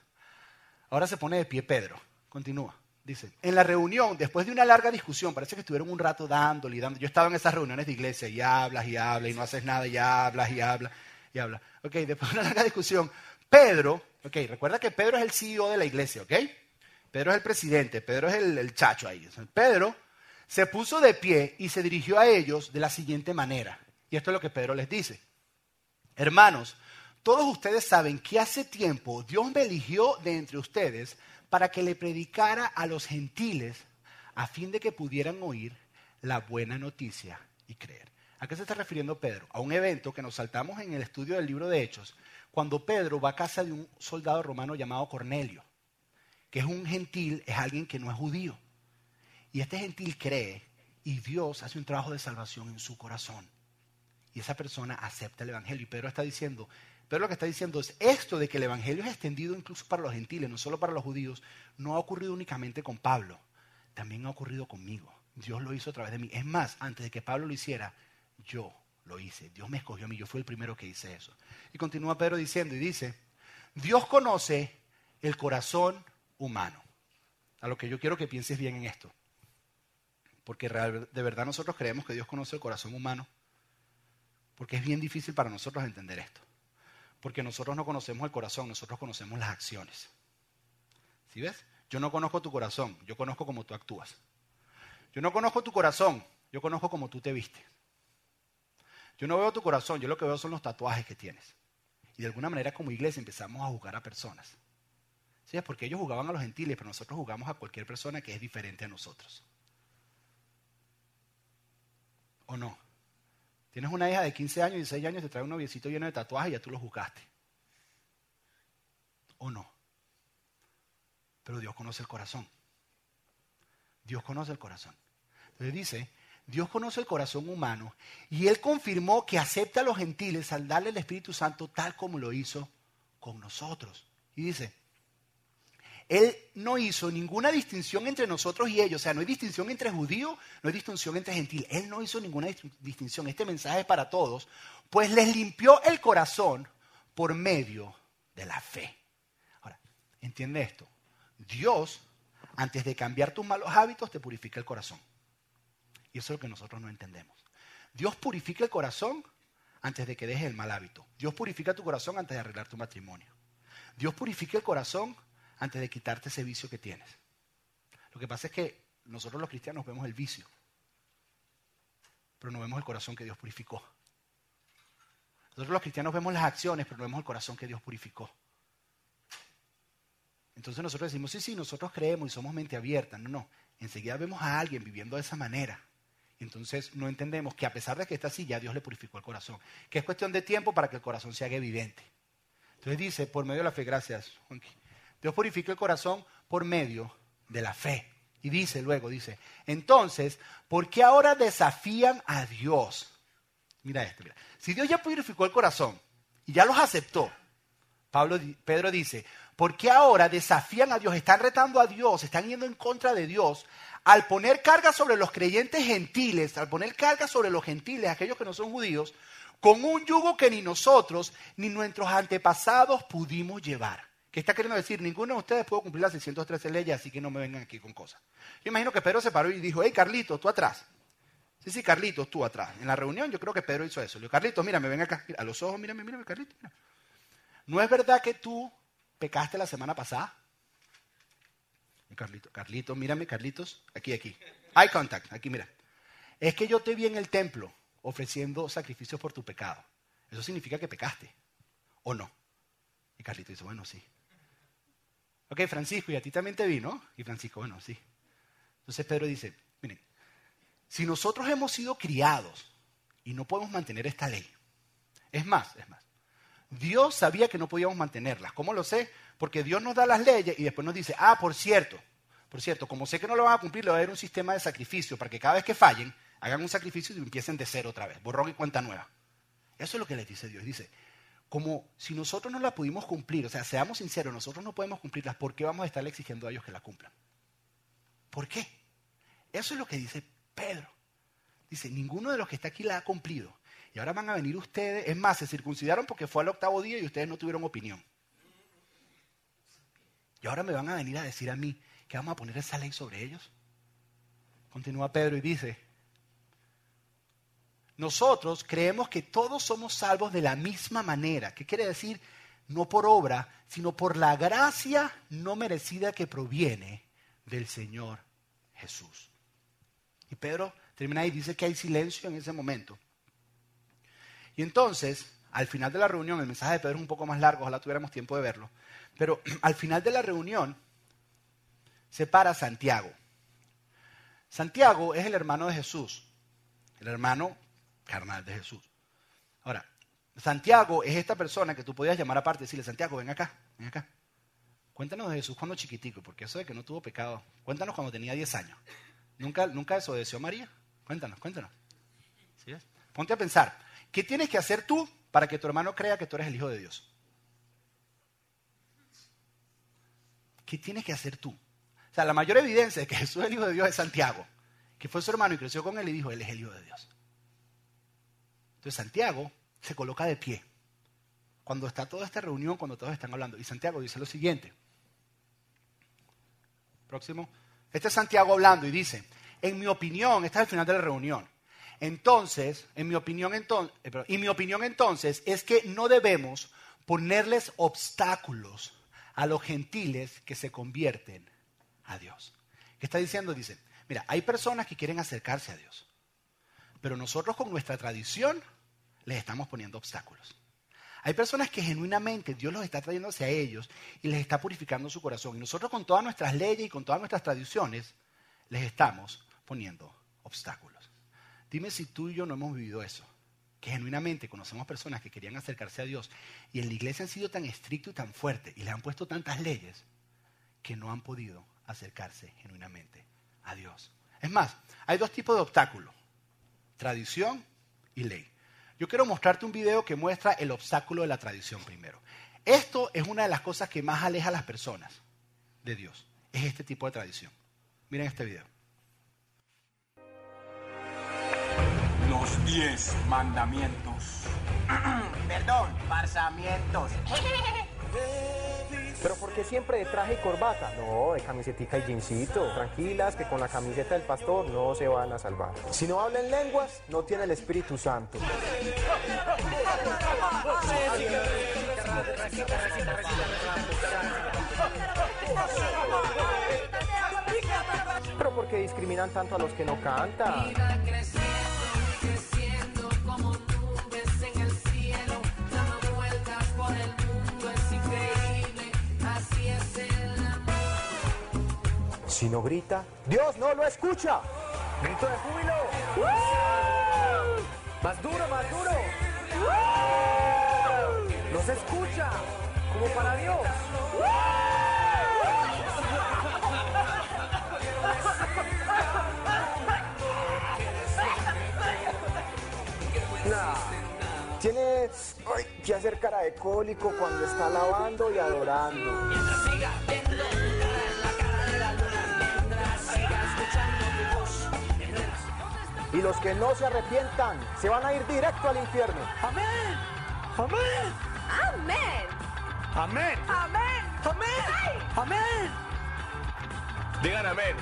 Ahora se pone de pie Pedro. Continúa. Dice, en la reunión, después de una larga discusión, parece que estuvieron un rato dándole y dando. Yo estaba en esas reuniones de iglesia y hablas y hablas y no haces nada y hablas y hablas y hablas. Ok, después de una larga discusión, Pedro, ok, recuerda que Pedro es el CEO de la iglesia, ok. Pedro es el presidente, Pedro es el, el chacho ahí. Pedro se puso de pie y se dirigió a ellos de la siguiente manera. Y esto es lo que Pedro les dice. Hermanos, todos ustedes saben que hace tiempo Dios me eligió de entre ustedes para que le predicara a los gentiles a fin de que pudieran oír la buena noticia y creer. ¿A qué se está refiriendo Pedro? A un evento que nos saltamos en el estudio del libro de Hechos, cuando Pedro va a casa de un soldado romano llamado Cornelio, que es un gentil, es alguien que no es judío. Y este gentil cree y Dios hace un trabajo de salvación en su corazón. Y esa persona acepta el Evangelio. Y Pedro está diciendo, pero lo que está diciendo es esto de que el Evangelio es extendido incluso para los gentiles, no solo para los judíos, no ha ocurrido únicamente con Pablo, también ha ocurrido conmigo. Dios lo hizo a través de mí. Es más, antes de que Pablo lo hiciera, yo lo hice. Dios me escogió a mí, yo fui el primero que hice eso. Y continúa Pedro diciendo y dice, Dios conoce el corazón humano. A lo que yo quiero que pienses bien en esto. Porque de verdad nosotros creemos que Dios conoce el corazón humano. Porque es bien difícil para nosotros entender esto. Porque nosotros no conocemos el corazón, nosotros conocemos las acciones. ¿Sí ves? Yo no conozco tu corazón, yo conozco cómo tú actúas. Yo no conozco tu corazón, yo conozco cómo tú te vistes. Yo no veo tu corazón, yo lo que veo son los tatuajes que tienes. Y de alguna manera como iglesia empezamos a juzgar a personas. ¿Sí? Porque ellos jugaban a los gentiles, pero nosotros jugamos a cualquier persona que es diferente a nosotros. ¿O no? Tienes una hija de 15 años, y 16 años, te trae un noviecito lleno de tatuajes y ya tú lo juzgaste. ¿O no? Pero Dios conoce el corazón. Dios conoce el corazón. Entonces dice, Dios conoce el corazón humano y Él confirmó que acepta a los gentiles al darle el Espíritu Santo tal como lo hizo con nosotros. Y dice, él no hizo ninguna distinción entre nosotros y ellos. O sea, no hay distinción entre judío, no hay distinción entre gentil. Él no hizo ninguna distinción. Este mensaje es para todos. Pues les limpió el corazón por medio de la fe. Ahora, entiende esto. Dios, antes de cambiar tus malos hábitos, te purifica el corazón. Y eso es lo que nosotros no entendemos. Dios purifica el corazón antes de que dejes el mal hábito. Dios purifica tu corazón antes de arreglar tu matrimonio. Dios purifica el corazón antes de quitarte ese vicio que tienes. Lo que pasa es que nosotros los cristianos vemos el vicio, pero no vemos el corazón que Dios purificó. Nosotros los cristianos vemos las acciones, pero no vemos el corazón que Dios purificó. Entonces nosotros decimos, sí, sí, nosotros creemos y somos mente abierta. No, no. Enseguida vemos a alguien viviendo de esa manera. Entonces no entendemos que a pesar de que está así, ya Dios le purificó el corazón. Que es cuestión de tiempo para que el corazón se haga evidente. Entonces dice, por medio de la fe, gracias, Dios purifica el corazón por medio de la fe. Y dice luego, dice, entonces, ¿por qué ahora desafían a Dios? Mira esto, mira. Si Dios ya purificó el corazón y ya los aceptó, Pablo, Pedro dice, ¿por qué ahora desafían a Dios? Están retando a Dios, están yendo en contra de Dios al poner carga sobre los creyentes gentiles, al poner carga sobre los gentiles, aquellos que no son judíos, con un yugo que ni nosotros ni nuestros antepasados pudimos llevar. ¿Qué está queriendo decir? Ninguno de ustedes pudo cumplir las 613 leyes, así que no me vengan aquí con cosas. Yo imagino que Pedro se paró y dijo, hey Carlitos, tú atrás. Sí, sí, Carlitos, tú atrás. En la reunión yo creo que Pedro hizo eso. Le dijo, Carlitos, mírame, ven acá. a los ojos, mírame, mírame, Carlitos. ¿No es verdad que tú pecaste la semana pasada? Carlitos, Carlitos, mírame, Carlitos. Aquí, aquí. Eye contact, aquí, mira. Es que yo te vi en el templo ofreciendo sacrificios por tu pecado. Eso significa que pecaste. ¿O no? Y Carlitos dice, bueno, sí. Ok, Francisco, y a ti también te vi, ¿no? Y Francisco, bueno, sí. Entonces Pedro dice, miren, si nosotros hemos sido criados y no podemos mantener esta ley, es más, es más, Dios sabía que no podíamos mantenerlas. ¿Cómo lo sé? Porque Dios nos da las leyes y después nos dice, ah, por cierto, por cierto, como sé que no lo van a cumplir, le voy a dar un sistema de sacrificio para que cada vez que fallen, hagan un sacrificio y empiecen de cero otra vez, borrón y cuenta nueva. Eso es lo que les dice Dios. Dice, como si nosotros no la pudimos cumplir, o sea, seamos sinceros, nosotros no podemos cumplirlas, ¿por qué vamos a estarle exigiendo a ellos que la cumplan? ¿Por qué? Eso es lo que dice Pedro. Dice, ninguno de los que está aquí la ha cumplido. Y ahora van a venir ustedes, es más, se circuncidaron porque fue al octavo día y ustedes no tuvieron opinión. Y ahora me van a venir a decir a mí que vamos a poner esa ley sobre ellos. Continúa Pedro y dice, nosotros creemos que todos somos salvos de la misma manera. ¿Qué quiere decir? No por obra, sino por la gracia no merecida que proviene del Señor Jesús. Y Pedro termina ahí dice que hay silencio en ese momento. Y entonces, al final de la reunión, el mensaje de Pedro es un poco más largo, ojalá tuviéramos tiempo de verlo, pero al final de la reunión se para Santiago. Santiago es el hermano de Jesús, el hermano carnal de Jesús. Ahora, Santiago es esta persona que tú podías llamar aparte y decirle, Santiago, ven acá, ven acá. Cuéntanos de Jesús cuando chiquitico, porque eso de que no tuvo pecado. Cuéntanos cuando tenía 10 años. ¿Nunca, nunca desobedeció a María? Cuéntanos, cuéntanos. Ponte a pensar, ¿qué tienes que hacer tú para que tu hermano crea que tú eres el Hijo de Dios? ¿Qué tienes que hacer tú? O sea, la mayor evidencia de que Jesús es el Hijo de Dios es Santiago, que fue su hermano y creció con él y dijo, él es el Hijo de Dios. Entonces Santiago se coloca de pie. Cuando está toda esta reunión, cuando todos están hablando. Y Santiago dice lo siguiente. Próximo. Este es Santiago hablando y dice, en mi opinión, este es el final de la reunión. Entonces, en mi opinión entonces, eh, y mi opinión entonces es que no debemos ponerles obstáculos a los gentiles que se convierten a Dios. ¿Qué está diciendo? Dice, mira, hay personas que quieren acercarse a Dios, pero nosotros con nuestra tradición les estamos poniendo obstáculos. Hay personas que genuinamente Dios los está trayendo hacia ellos y les está purificando su corazón. Y nosotros con todas nuestras leyes y con todas nuestras tradiciones les estamos poniendo obstáculos. Dime si tú y yo no hemos vivido eso. Que genuinamente conocemos personas que querían acercarse a Dios y en la iglesia han sido tan estrictos y tan fuertes y les han puesto tantas leyes que no han podido acercarse genuinamente a Dios. Es más, hay dos tipos de obstáculos, tradición y ley. Yo quiero mostrarte un video que muestra el obstáculo de la tradición primero. Esto es una de las cosas que más aleja a las personas de Dios. Es este tipo de tradición. Miren este video. Los diez mandamientos. Perdón, parsamientos. Pero ¿por qué siempre de traje y corbata? No, de camisetica y jeansito. Tranquilas que con la camiseta del pastor no se van a salvar. Si no hablan lenguas, no tiene el Espíritu Santo. Pero ¿por qué discriminan tanto a los que no cantan? Si no grita, Dios no lo escucha. Grito de júbilo. Más duro, más duro. No se escucha, como para Dios. Nah. Tiene ay, que hacer cara de cólico cuando está alabando y adorando. Y los que no se arrepientan se van a ir directo al infierno. Amén. Amén. Amén. Amén. Amén. Amén. Amén. Digan amén.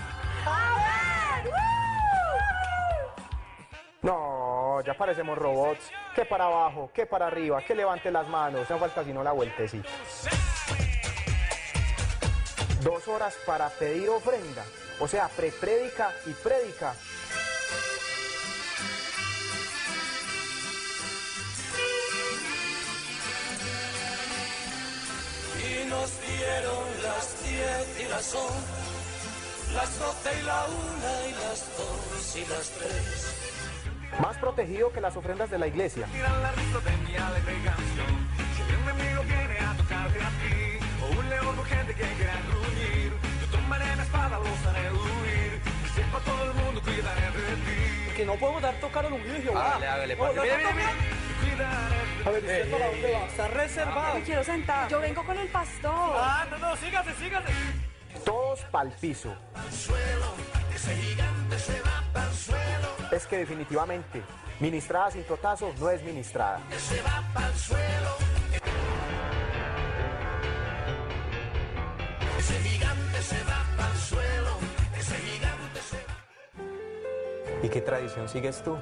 Amén. No, ya parecemos robots. Que para abajo, que para arriba, que levante las manos. No falta sino la vueltecita. Dos horas para pedir ofrenda. O sea, preprédica y prédica. Nos dieron las diez y las once, las doce y la una y las dos y las tres. Más protegido que las ofrendas de la iglesia. Tiran la risa de mi alegre canción. Si un enemigo viene a tocarte a ti, o un león con gente que quiera gruñir, yo tomaré mi espada, los haré huir. Y sepa todo el mundo, cuidaré de ti. Que no podemos dar tocar al ungido de Jehová. Hágale, A ver, ¿usted para dónde va? Está reservado. Me quiero sentar. Yo vengo con el pastor. Ah, no, no, sígase, sígase. Todos pa'l piso. Es que definitivamente, ministrada sin totazo no es ministrada. ¿Y qué tradición sigues tú?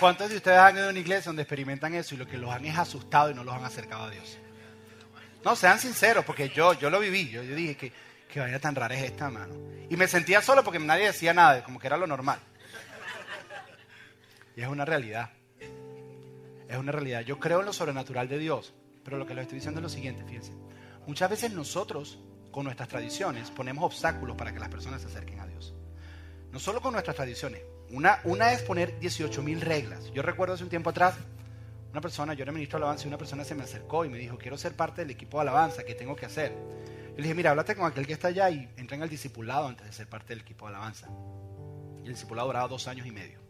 ¿Cuántos de ustedes han ido a una iglesia donde experimentan eso y lo que los han es asustado y no los han acercado a Dios? No, sean sinceros, porque yo, yo lo viví. Yo, yo dije que vaina tan rara es esta, mano. Y me sentía solo porque nadie decía nada, como que era lo normal. Y es una realidad. Es una realidad. Yo creo en lo sobrenatural de Dios, pero lo que les estoy diciendo es lo siguiente, fíjense. Muchas veces nosotros, con nuestras tradiciones, ponemos obstáculos para que las personas se acerquen a Dios. No solo con nuestras tradiciones. Una, una es poner 18 mil reglas. Yo recuerdo hace un tiempo atrás, una persona, yo era ministro de alabanza y una persona se me acercó y me dijo, quiero ser parte del equipo de alabanza, ¿qué tengo que hacer? Yo le dije, mira, háblate con aquel que está allá y entren al discipulado antes de ser parte del equipo de alabanza. Y el discipulado duraba dos años y medio.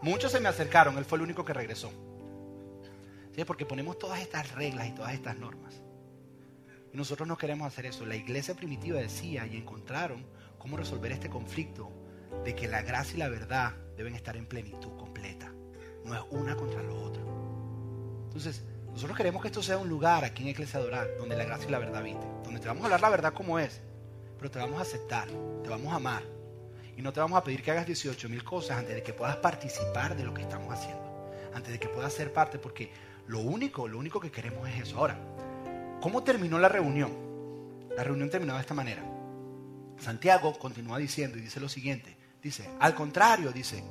Muchos se me acercaron, él fue el único que regresó. ¿Sí? Porque ponemos todas estas reglas y todas estas normas. Y nosotros no queremos hacer eso. La iglesia primitiva decía y encontraron cómo resolver este conflicto de que la gracia y la verdad deben estar en plenitud completa. No es una contra lo otro. Entonces, nosotros queremos que esto sea un lugar aquí en Iglesia Adorar donde la gracia y la verdad habiten. Donde te vamos a hablar la verdad como es, pero te vamos a aceptar, te vamos a amar. Y no te vamos a pedir que hagas 18 mil cosas antes de que puedas participar de lo que estamos haciendo. Antes de que puedas ser parte, porque lo único, lo único que queremos es eso. Ahora, ¿cómo terminó la reunión? La reunión terminó de esta manera. Santiago continúa diciendo y dice lo siguiente. Dice, al contrario, dice,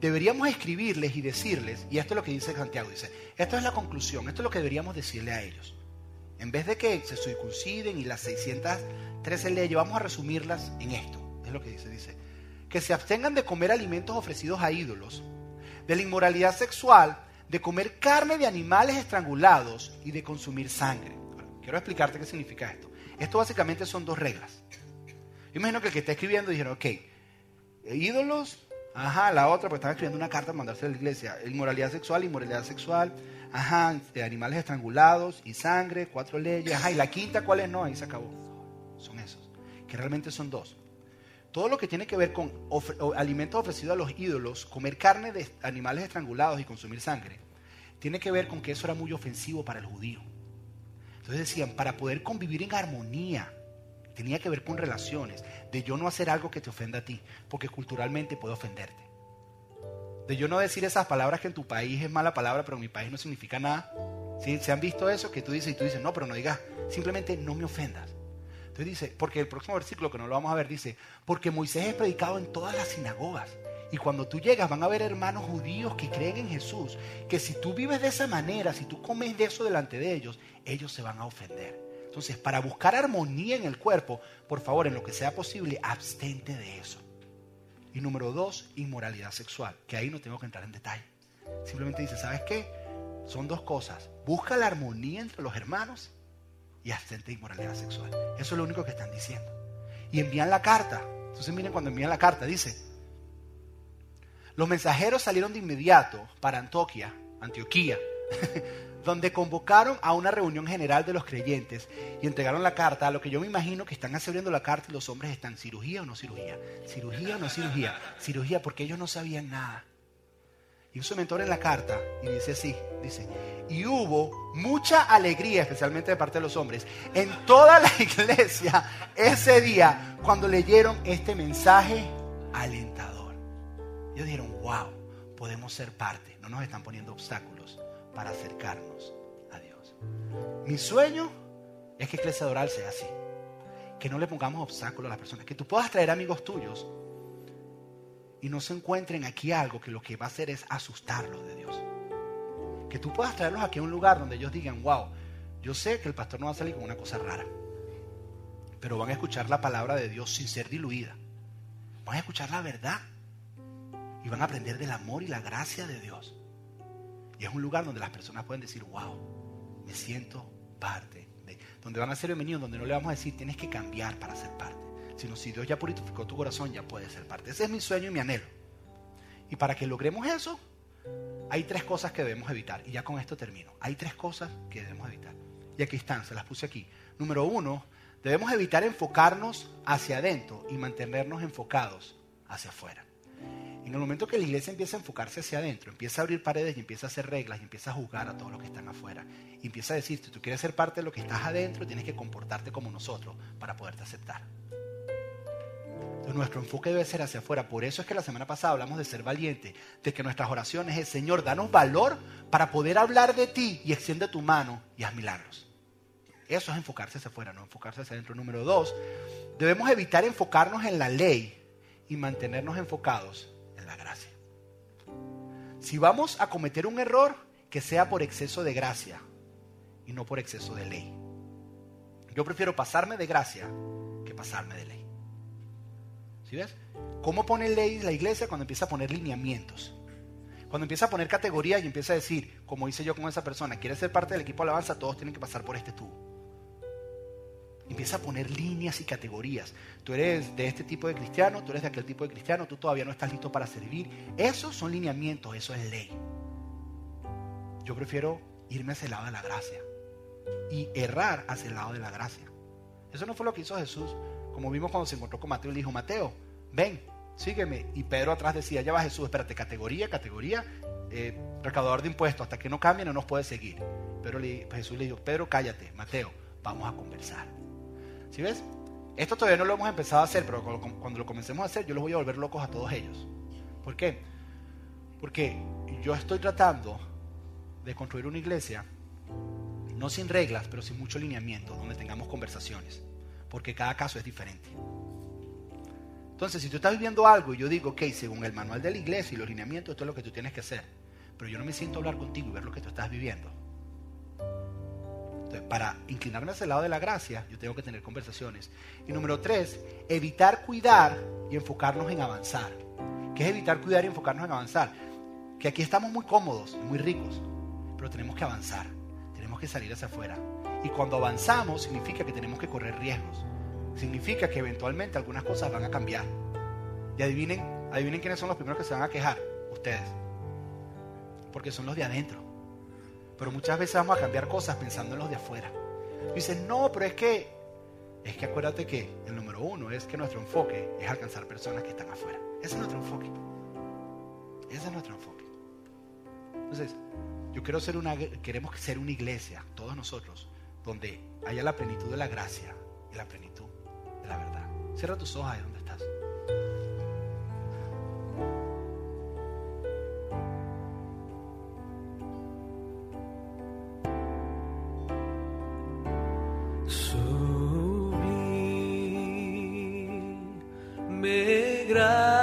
deberíamos escribirles y decirles, y esto es lo que dice Santiago, dice, esto es la conclusión, esto es lo que deberíamos decirle a ellos. En vez de que se circunciden y las 613 leyes, vamos a resumirlas en esto. Es lo que dice, dice, que se abstengan de comer alimentos ofrecidos a ídolos, de la inmoralidad sexual, de comer carne de animales estrangulados y de consumir sangre. Quiero explicarte qué significa esto. Esto básicamente son dos reglas. Yo imagino que el que está escribiendo dijeron, ok, ídolos, ajá, la otra, pues estaba escribiendo una carta para mandarse a la iglesia. Inmoralidad sexual, inmoralidad sexual, ajá, de animales estrangulados y sangre, cuatro leyes, ajá, y la quinta, ¿cuál es? No, ahí se acabó. Son esos, que realmente son dos. todo lo que tiene que ver con ofre- alimentos ofrecidos a los ídolos, comer carne de animales estrangulados y consumir sangre, tiene que ver con que eso era muy ofensivo para el judío. Entonces decían, para poder convivir en armonía, tenía que ver con relaciones, de yo no hacer algo que te ofenda a ti, porque culturalmente puede ofenderte. De yo no decir esas palabras que en tu país es mala palabra, pero en mi país no significa nada. ¿Sí? ¿Se han visto eso? Que tú dices y tú dices, no, pero no digas, simplemente no me ofendas. Entonces dice, porque el próximo versículo que no lo vamos a ver dice, porque Moisés es predicado en todas las sinagogas. Y cuando tú llegas van a ver hermanos judíos que creen en Jesús, que si tú vives de esa manera, si tú comes de eso delante de ellos, ellos se van a ofender. Entonces, para buscar armonía en el cuerpo, por favor, en lo que sea posible, abstente de eso. Y número dos, inmoralidad sexual, que ahí no tengo que entrar en detalle. Simplemente dice, ¿sabes qué? Son dos cosas. Busca la armonía entre los hermanos y abstente de inmoralidad sexual. Eso es lo único que están diciendo. Y envían la carta. Entonces miren cuando envían la carta, dice, los mensajeros salieron de inmediato para Antioquia, Antioquía, donde convocaron a una reunión general de los creyentes y entregaron la carta, a lo que yo me imagino que están abriendo la carta y los hombres están, cirugía o no cirugía, cirugía o no cirugía, cirugía porque ellos no sabían nada. Y un mentor en la carta y dice así, dice, y hubo mucha alegría, especialmente de parte de los hombres, en toda la iglesia ese día cuando leyeron este mensaje alentador. Ellos dijeron, wow, podemos ser parte, no nos están poniendo obstáculos para acercarnos a Dios. Mi sueño es que Iglesia Doral sea así, que no le pongamos obstáculos a las personas, que tú puedas traer amigos tuyos y no se encuentren aquí algo que lo que va a hacer es asustarlos de Dios. Que tú puedas traerlos aquí a un lugar donde ellos digan, wow, yo sé que el pastor no va a salir con una cosa rara, pero van a escuchar la palabra de Dios sin ser diluida. Van a escuchar la verdad y van a aprender del amor y la gracia de Dios. Es un lugar donde las personas pueden decir, wow, me siento parte de. Donde van a ser bienvenidos, donde no le vamos a decir, tienes que cambiar para ser parte. Sino si Dios ya purificó tu corazón, ya puedes ser parte. Ese es mi sueño y mi anhelo. Y para que logremos eso, hay tres cosas que debemos evitar. Y ya con esto termino. Hay tres cosas que debemos evitar. Y aquí están, se las puse aquí. Número uno, debemos evitar enfocarnos hacia adentro y mantenernos enfocados hacia afuera. En el momento que la iglesia empieza a enfocarse hacia adentro, empieza a abrir paredes y empieza a hacer reglas y empieza a juzgar a todos los que están afuera. Y empieza a decir, si tú quieres ser parte de lo que estás adentro, tienes que comportarte como nosotros para poderte aceptar. Nuestro enfoque debe ser hacia afuera. Por eso es que la semana pasada hablamos de ser valiente, de que nuestras oraciones es, Señor, danos valor para poder hablar de ti y extiende tu mano y haz. Eso es enfocarse hacia afuera, no enfocarse hacia adentro. Número dos, debemos evitar enfocarnos en la ley y mantenernos enfocados la gracia. Si vamos a cometer un error, que sea por exceso de gracia y no por exceso de ley. Yo prefiero pasarme de gracia que pasarme de ley. ¿Sí ves? ¿Cómo pone ley la iglesia cuando empieza a poner lineamientos? Cuando empieza a poner categorías y empieza a decir, como hice yo con esa persona, quieres ser parte del equipo de alabanza, todos tienen que pasar por este tubo. Empieza a poner líneas y categorías. Tú eres de este tipo de cristiano, tú eres de aquel tipo de cristiano, tú todavía no estás listo para servir. Esos son lineamientos, eso es ley. Yo prefiero irme hacia el lado de la gracia y errar hacia el lado de la gracia. Eso no fue lo que hizo Jesús, como vimos cuando se encontró con Mateo y le dijo, Mateo, ven, sígueme. Y Pedro atrás decía, ya va Jesús, espérate, categoría, categoría, eh, recaudador de impuestos, hasta que no cambie no nos puede seguir. Pero le, Jesús le dijo, Pedro, cállate, Mateo, vamos a conversar. ¿Sí ves? Esto todavía no lo hemos empezado a hacer, pero cuando, lo comencemos a hacer, yo los voy a volver locos a todos ellos. ¿Por qué? Porque yo estoy tratando de construir una iglesia, no sin reglas, pero sin mucho lineamiento, donde tengamos conversaciones, porque cada caso es diferente. Entonces, si tú estás viviendo algo y yo digo, ok, según el manual de la iglesia y los lineamientos, esto es lo que tú tienes que hacer, pero yo no me siento a hablar contigo y ver lo que tú estás viviendo. Para inclinarme hacia el lado de la gracia, yo tengo que tener conversaciones. Y número tres, evitar cuidar y enfocarnos en avanzar. ¿Qué es evitar cuidar y enfocarnos en avanzar? Que aquí estamos muy cómodos, muy ricos, pero tenemos que avanzar, tenemos que salir hacia afuera. Y cuando avanzamos significa que tenemos que correr riesgos. Significa que eventualmente algunas cosas van a cambiar. Y adivinen, adivinen quiénes son los primeros que se van a quejar, ustedes. Porque son los de adentro. Pero muchas veces vamos a cambiar cosas pensando en los de afuera. Dicen, no, pero es que es que acuérdate que el número uno es que nuestro enfoque es alcanzar personas que están afuera. Ese es nuestro enfoque. Ese es nuestro enfoque. Entonces, yo quiero ser una, queremos ser una iglesia, todos nosotros, donde haya la plenitud de la gracia y la plenitud de la verdad. Cierra tus ojos ahí donde estás. Sublime gracia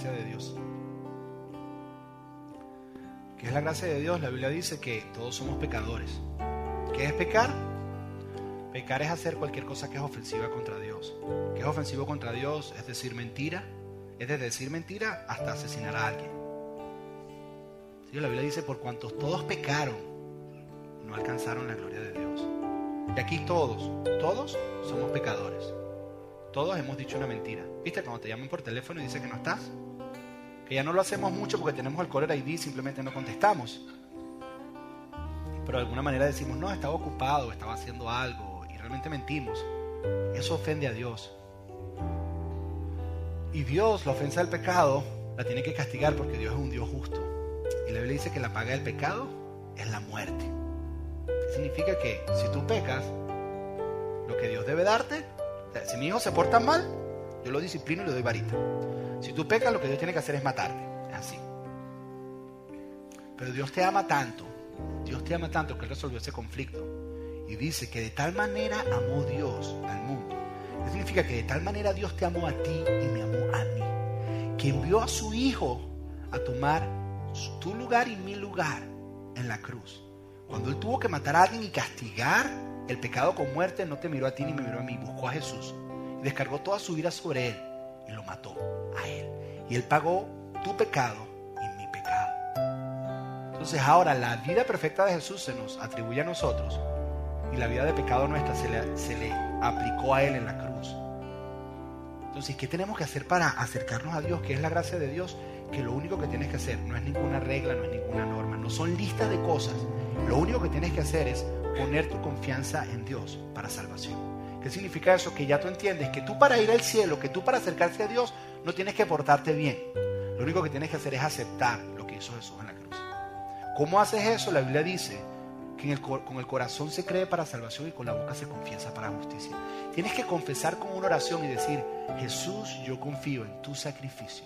gracia de Dios. ¿Qué es la gracia de Dios? La Biblia dice que todos somos pecadores. ¿Qué es pecar? Pecar es hacer cualquier cosa que es ofensiva contra Dios. ¿Qué es ofensivo contra Dios? Es decir mentira. Es de decir mentira hasta asesinar a alguien. La Biblia dice, por cuantos todos pecaron, no alcanzaron la gloria de Dios. Y aquí todos, todos somos pecadores. Todos hemos dicho una mentira. ¿Viste? Cuando te llaman por teléfono y dice que no estás. Que ya no lo hacemos mucho porque tenemos el caller ID simplemente no contestamos. Pero de alguna manera decimos, no, estaba ocupado, estaba haciendo algo y realmente mentimos. Eso ofende a Dios. Y Dios, la ofensa del pecado, la tiene que castigar porque Dios es un Dios justo. Y la Biblia dice que la paga del pecado es la muerte. ¿Qué significa que si tú pecas, lo que Dios debe darte, si mi hijo se porta mal, yo lo disciplino y le doy varita. Si tú pecas, lo que Dios tiene que hacer es matarte. Es así. Pero Dios te ama tanto, Dios te ama tanto que Él resolvió ese conflicto. Y dice que de tal manera amó Dios al mundo. ¿Qué significa que de tal manera Dios te amó a ti y me amó a mí? Que envió a su Hijo a tomar tu lugar y mi lugar en la cruz. Cuando Él tuvo que matar a alguien y castigar el pecado con muerte, no te miró a ti ni me miró a mí, buscó a Jesús. Y descargó toda su ira sobre Él y lo mató a Él. Y Él pagó tu pecado y mi pecado. Entonces ahora la vida perfecta de Jesús se nos atribuye a nosotros y la vida de pecado nuestra se le, se le aplicó a Él en la cruz. Entonces, ¿qué tenemos que hacer para acercarnos a Dios? ¿Qué es la gracia de Dios? Que lo único que tienes que hacer no es ninguna regla, no es ninguna norma, no son listas de cosas. Lo único que tienes que hacer es poner tu confianza en Dios para salvación. ¿Qué significa eso? Que ya tú entiendes que tú para ir al cielo, que tú para acercarte a Dios, no tienes que portarte bien. Lo único que tienes que hacer es aceptar lo que hizo Jesús en la cruz. ¿Cómo haces eso? La Biblia dice que con el corazón se cree para salvación y con la boca se confiesa para justicia. Tienes que confesar con una oración y decir, Jesús, yo confío en tu sacrificio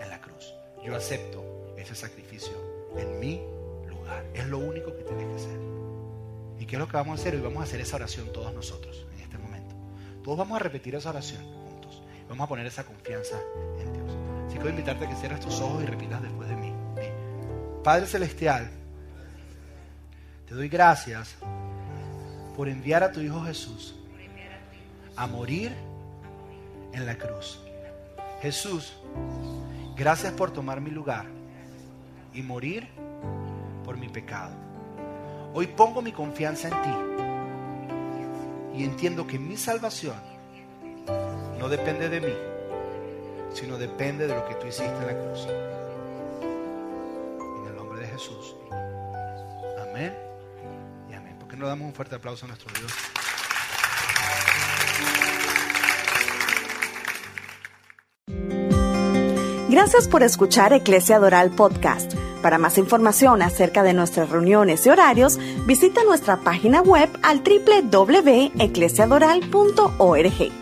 en la cruz. yo acepto ese sacrificio en mi lugar. Es lo único que tienes que hacer. ¿Y qué es lo que vamos a hacer? Hoy vamos a hacer esa oración todos nosotros. Todos vamos a repetir esa oración juntos. Vamos a poner esa confianza en Dios. Así que voy a invitarte a que cierres tus ojos y repitas después de mí. Padre Celestial, te doy gracias por enviar a tu Hijo Jesús a morir en la cruz. Jesús, gracias por tomar mi lugar y morir por mi pecado. Hoy pongo mi confianza en ti y entiendo que mi salvación no depende de mí, sino depende de lo que tú hiciste en la cruz. En el nombre de Jesús. Amén y amén. ¿Por qué no damos un fuerte aplauso a nuestro Dios? Gracias por escuchar Eclesia Doral Podcast. Para más información acerca de nuestras reuniones y horarios, visita nuestra página web al www.eclesiadoral.org.